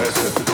That's it.